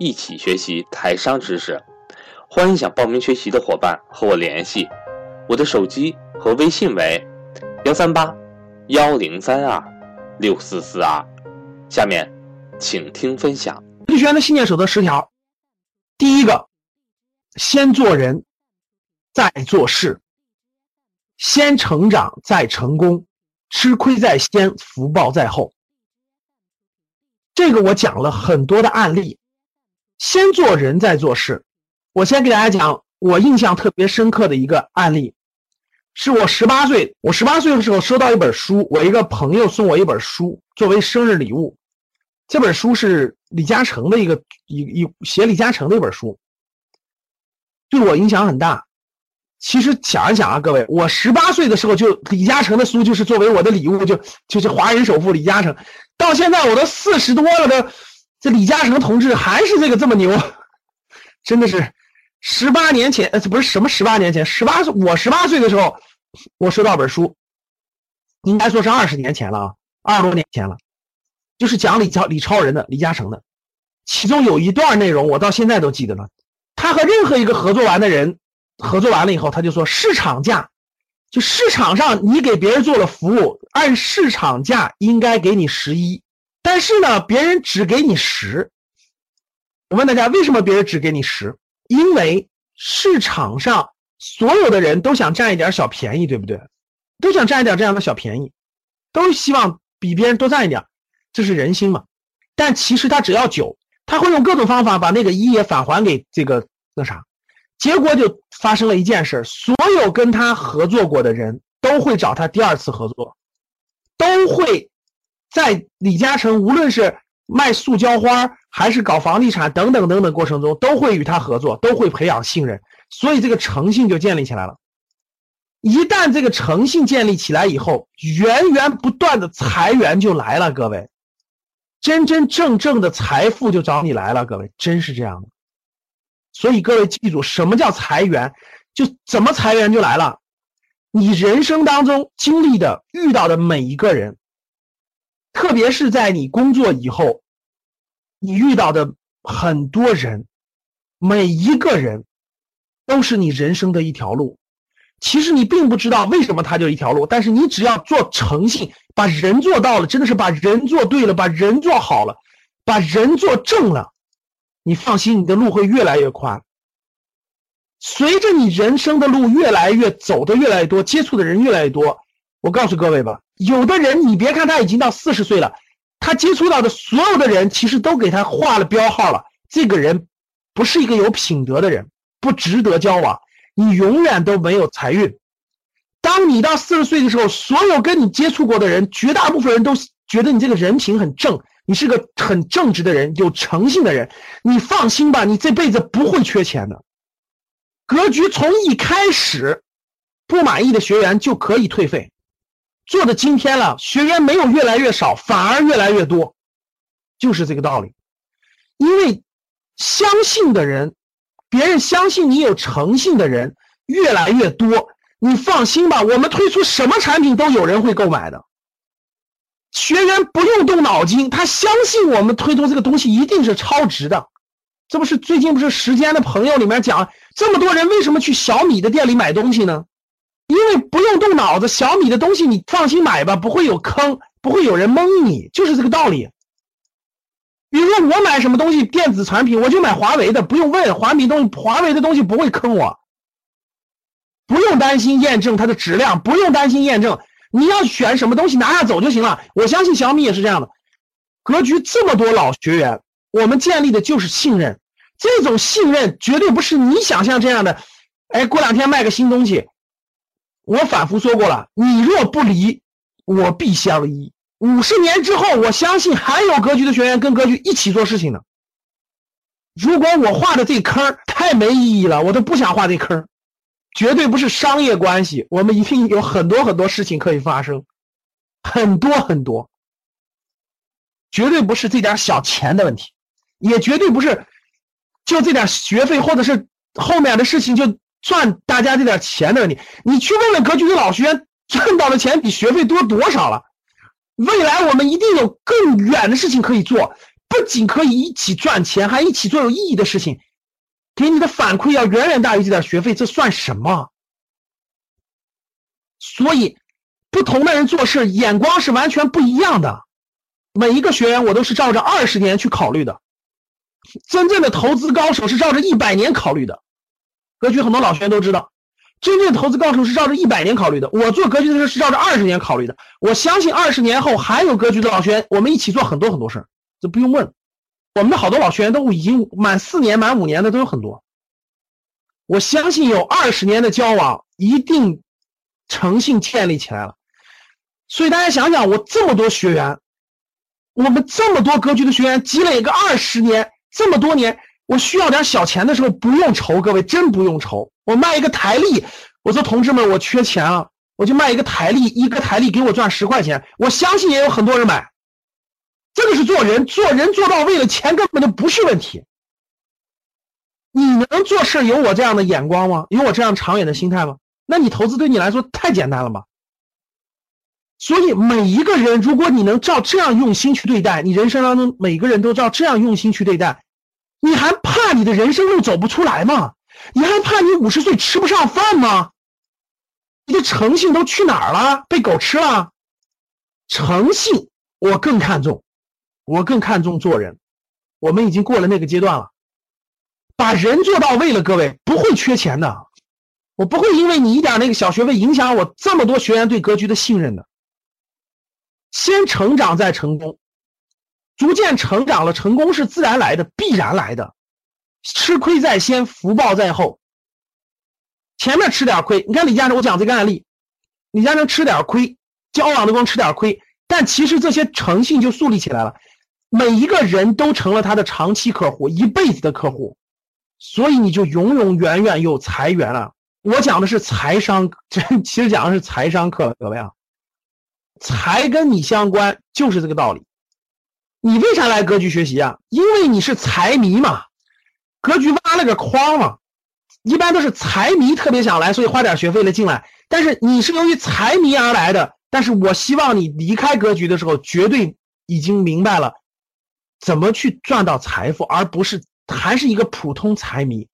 一起学习台商知识，欢迎想报名学习的伙伴和我联系，我的手机和微信为幺三八幺零三二六四四二。下面，请听分享。学员的信念守则十条，第一个，先做人，再做事，先成长再成功，吃亏在先，福报在后。这个我讲了很多的案例，先做人再做事。我先给大家讲我印象特别深刻的一个案例，是我十八岁，我十八岁的时候收到一本书，我一个朋友送我一本书作为生日礼物。这本书是李嘉诚的一个一一写李嘉诚的一本书，对我影响很大。其实想一想啊，各位，我十八岁的时候就李嘉诚的书就是作为我的礼物，就就是华人首富李嘉诚。到现在我都四十多了的，这李嘉诚同志还是这个这么牛，真的是十八年前呃，不是什么十八年前，十八岁我十八岁的时候，我收到本书，应该说是二十年前了啊，二十多年前了，就是讲李超李超人的李嘉诚的，其中有一段内容我到现在都记得了，他和任何一个合作完的人合作完了以后，他就说市场价。就市场上，你给别人做了服务，按市场价应该给你十一，但是呢，别人只给你十。我问大家，为什么别人只给你十？因为市场上所有的人都想占一点小便宜，对不对？都想占一点这样的小便宜，都希望比别人多占一点，这是人心嘛。但其实他只要九，他会用各种方法把那个一也返还给这个那啥。结果就发生了一件事，所有跟他合作过的人都会找他第二次合作，都会在李嘉诚无论是卖塑胶花还是搞房地产等等等等过程中，都会与他合作，都会培养信任，所以这个诚信就建立起来了。一旦这个诚信建立起来以后，源源不断的财源就来了，各位，真真正正的财富就找你来了，各位，真是这样的。所以各位记住，什么叫财源？就怎么财源就来了。你人生当中经历的、遇到的每一个人，特别是在你工作以后，你遇到的很多人，每一个人都是你人生的一条路。其实你并不知道为什么它就一条路，但是你只要做诚信，把人做到了，真的是把人做对了，把人做好了，把人做正了。你放心，你的路会越来越宽。随着你人生的路越来越走的越来越多，接触的人越来越多，我告诉各位吧，有的人你别看他已经到四十岁了，他接触到的所有的人其实都给他画了标号了。这个人不是一个有品德的人，不值得交往，你永远都没有财运。当你到四十岁的时候，所有跟你接触过的人，绝大部分人都觉得你这个人品很正。你是个很正直的人，有诚信的人，你放心吧，你这辈子不会缺钱的。格局从一开始，不满意的学员就可以退费，做的今天了，学员没有越来越少，反而越来越多，就是这个道理。因为相信的人，别人相信你有诚信的人越来越多，你放心吧，我们推出什么产品都有人会购买的。学员不用动脑筋，他相信我们推出这个东西一定是超值的。这不是最近不是时间的朋友里面讲，这么多人为什么去小米的店里买东西呢？因为不用动脑子，小米的东西你放心买吧，不会有坑，不会有人蒙你，就是这个道理。比如说我买什么东西电子产品，我就买华为的，不用问华米东西，华为的东西不会坑我，不用担心验证它的质量，不用担心验证。你要选什么东西拿下走就行了。我相信小米也是这样的。格局这么多老学员，我们建立的就是信任。这种信任绝对不是你想象这样的。哎，过两天卖个新东西，我反复说过了，你若不离，我必相依。五十年之后，我相信还有格局的学员跟格局一起做事情的。如果我画的这坑太没意义了，我都不想画这坑。绝对不是商业关系，我们一定有很多很多事情可以发生，很多很多，绝对不是这点小钱的问题，也绝对不是就这点学费或者是后面的事情就赚大家这点钱的问题。你去问问格局的老学员，赚到的钱比学费多多少了？未来我们一定有更远的事情可以做，不仅可以一起赚钱，还一起做有意义的事情。给你的反馈要远远大于这点学费，这算什么？所以，不同的人做事眼光是完全不一样的。每一个学员我都是照着二十年去考虑的，真正的投资高手是照着一百年考虑的。格局很多老学员都知道，真正的投资高手是照着一百年考虑的。我做格局的时候是照着二十年考虑的。我相信二十年后还有格局的老学员，我们一起做很多很多事儿，这不用问。我们的好多老学员都已经满四年、满五年的都有很多。我相信有二十年的交往，一定诚信建立起来了。所以大家想想，我这么多学员，我们这么多格局的学员，积累个二十年，这么多年，我需要点小钱的时候不用愁，各位真不用愁。我卖一个台历，我说同志们，我缺钱啊，我就卖一个台历，一个台历给我赚十块钱，我相信也有很多人买。这个是做人，做人做到位了，钱根本就不是问题。你能做事有我这样的眼光吗？有我这样长远的心态吗？那你投资对你来说太简单了吧？所以每一个人，如果你能照这样用心去对待，你人生当中每个人都照这样用心去对待，你还怕你的人生路走不出来吗？你还怕你五十岁吃不上饭吗？你的诚信都去哪儿了？被狗吃了？诚信我更看重。我更看重做人，我们已经过了那个阶段了，把人做到位了，各位不会缺钱的，我不会因为你一点那个小学费影响我这么多学员对格局的信任的。先成长再成功，逐渐成长了，成功是自然来的，必然来的，吃亏在先，福报在后。前面吃点亏，你看李嘉诚，我讲这个案例，李嘉诚吃点亏，交往的光吃点亏，但其实这些诚信就树立起来了。每一个人都成了他的长期客户，一辈子的客户，所以你就永永远远有财源了。我讲的是财商，这 其实讲的是财商课，各位啊，财跟你相关，就是这个道理。你为啥来格局学习啊？因为你是财迷嘛，格局挖了个筐嘛，一般都是财迷特别想来，所以花点学费来进来。但是你是由于财迷而来的，但是我希望你离开格局的时候，绝对已经明白了。怎么去赚到财富，而不是还是一个普通财迷？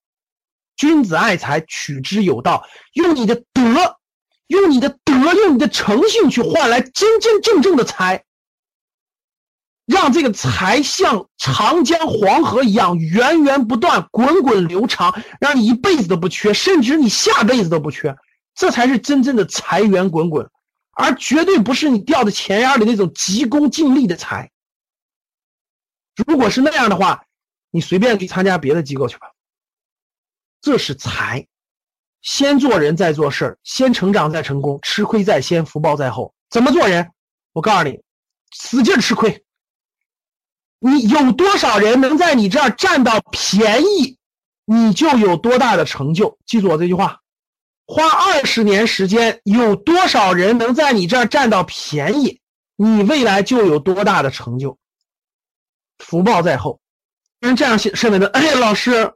君子爱财，取之有道。用你的德，用你的德，用你的诚信去换来真真正正的财，让这个财像长江黄河一样源源不断、滚滚流长，让你一辈子都不缺，甚至你下辈子都不缺。这才是真正的财源滚滚，而绝对不是你掉在钱眼里那种急功近利的财。如果是那样的话，你随便去参加别的机构去吧。这是财，先做人再做事先成长再成功，吃亏在先，福报在后。怎么做人？我告诉你，使劲吃亏。你有多少人能在你这儿占到便宜，你就有多大的成就。记住我这句话，花二十年时间，有多少人能在你这儿占到便宜，你未来就有多大的成就。福报在后，人这样认为的。哎，老师，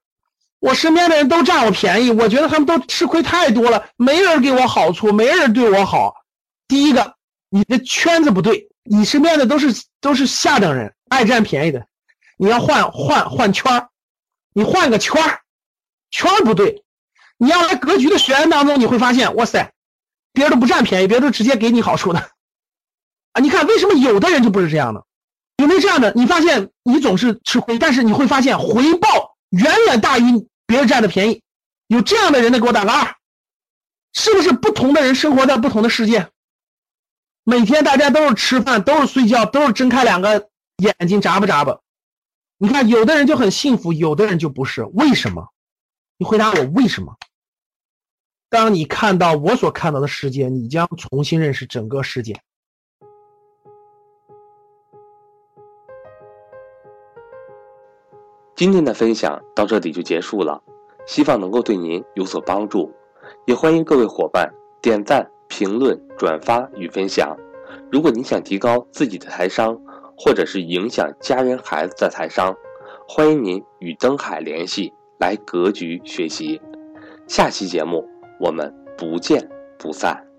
我身边的人都占我便宜，我觉得他们都吃亏太多了，没人给我好处，没人对我好。第一个，你的圈子不对，你身边的都是都是下等人，爱占便宜的。你要换换换圈你换个圈圈不对。你要来格局的学员当中，你会发现，哇塞，别人都不占便宜，别人都直接给你好处的。啊，你看为什么有的人就不是这样的？有没有这样的？你发现你总是吃亏，但是你会发现回报远远大于别人占的便宜。有这样的人的，给我打个二。是不是不同的人生活在不同的世界？每天大家都是吃饭，都是睡觉，都是睁开两个眼睛眨巴眨巴。你看，有的人就很幸福，有的人就不是。为什么？你回答我为什么？当你看到我所看到的世界，你将重新认识整个世界。今天的分享到这里就结束了，希望能够对您有所帮助，也欢迎各位伙伴点赞、评论、转发与分享。如果您想提高自己的财商，或者是影响家人孩子的财商，欢迎您与登海联系，来格局学习。下期节目我们不见不散。